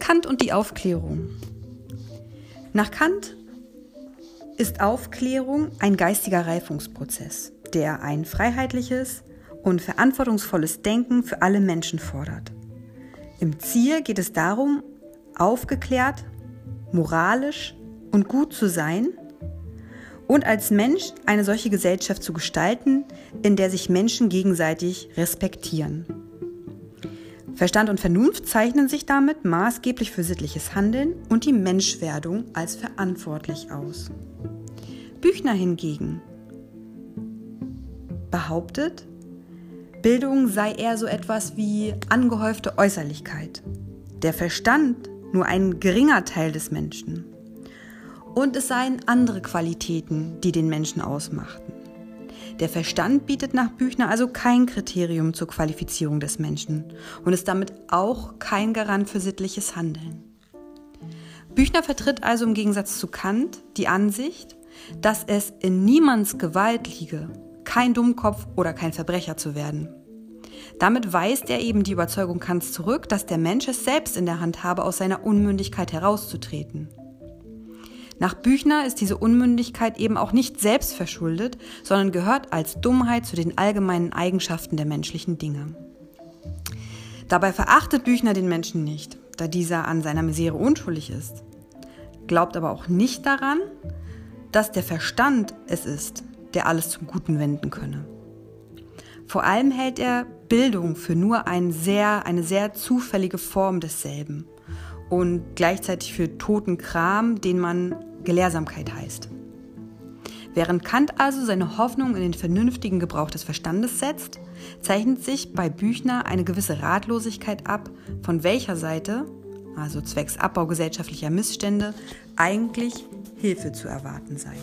Kant und die Aufklärung. Nach Kant ist Aufklärung ein geistiger Reifungsprozess, der ein freiheitliches und verantwortungsvolles Denken für alle Menschen fordert. Im Ziel geht es darum, aufgeklärt, moralisch und gut zu sein und als Mensch eine solche Gesellschaft zu gestalten, in der sich Menschen gegenseitig respektieren. Verstand und Vernunft zeichnen sich damit maßgeblich für sittliches Handeln und die Menschwerdung als verantwortlich aus. Büchner hingegen behauptet, Bildung sei eher so etwas wie angehäufte Äußerlichkeit. Der Verstand nur ein geringer Teil des Menschen. Und es seien andere Qualitäten, die den Menschen ausmachten. Der Verstand bietet nach Büchner also kein Kriterium zur Qualifizierung des Menschen und ist damit auch kein Garant für sittliches Handeln. Büchner vertritt also im Gegensatz zu Kant die Ansicht, dass es in niemands Gewalt liege, kein Dummkopf oder kein Verbrecher zu werden. Damit weist er eben die Überzeugung Kants zurück, dass der Mensch es selbst in der Hand habe, aus seiner Unmündigkeit herauszutreten. Nach Büchner ist diese Unmündigkeit eben auch nicht selbst verschuldet, sondern gehört als Dummheit zu den allgemeinen Eigenschaften der menschlichen Dinge. Dabei verachtet Büchner den Menschen nicht, da dieser an seiner Misere unschuldig ist, glaubt aber auch nicht daran, dass der Verstand es ist, der alles zum Guten wenden könne. Vor allem hält er Bildung für nur ein sehr, eine sehr zufällige Form desselben und gleichzeitig für toten Kram, den man Gelehrsamkeit heißt. Während Kant also seine Hoffnung in den vernünftigen Gebrauch des Verstandes setzt, zeichnet sich bei Büchner eine gewisse Ratlosigkeit ab, von welcher Seite, also zwecks Abbau gesellschaftlicher Missstände, eigentlich Hilfe zu erwarten sei.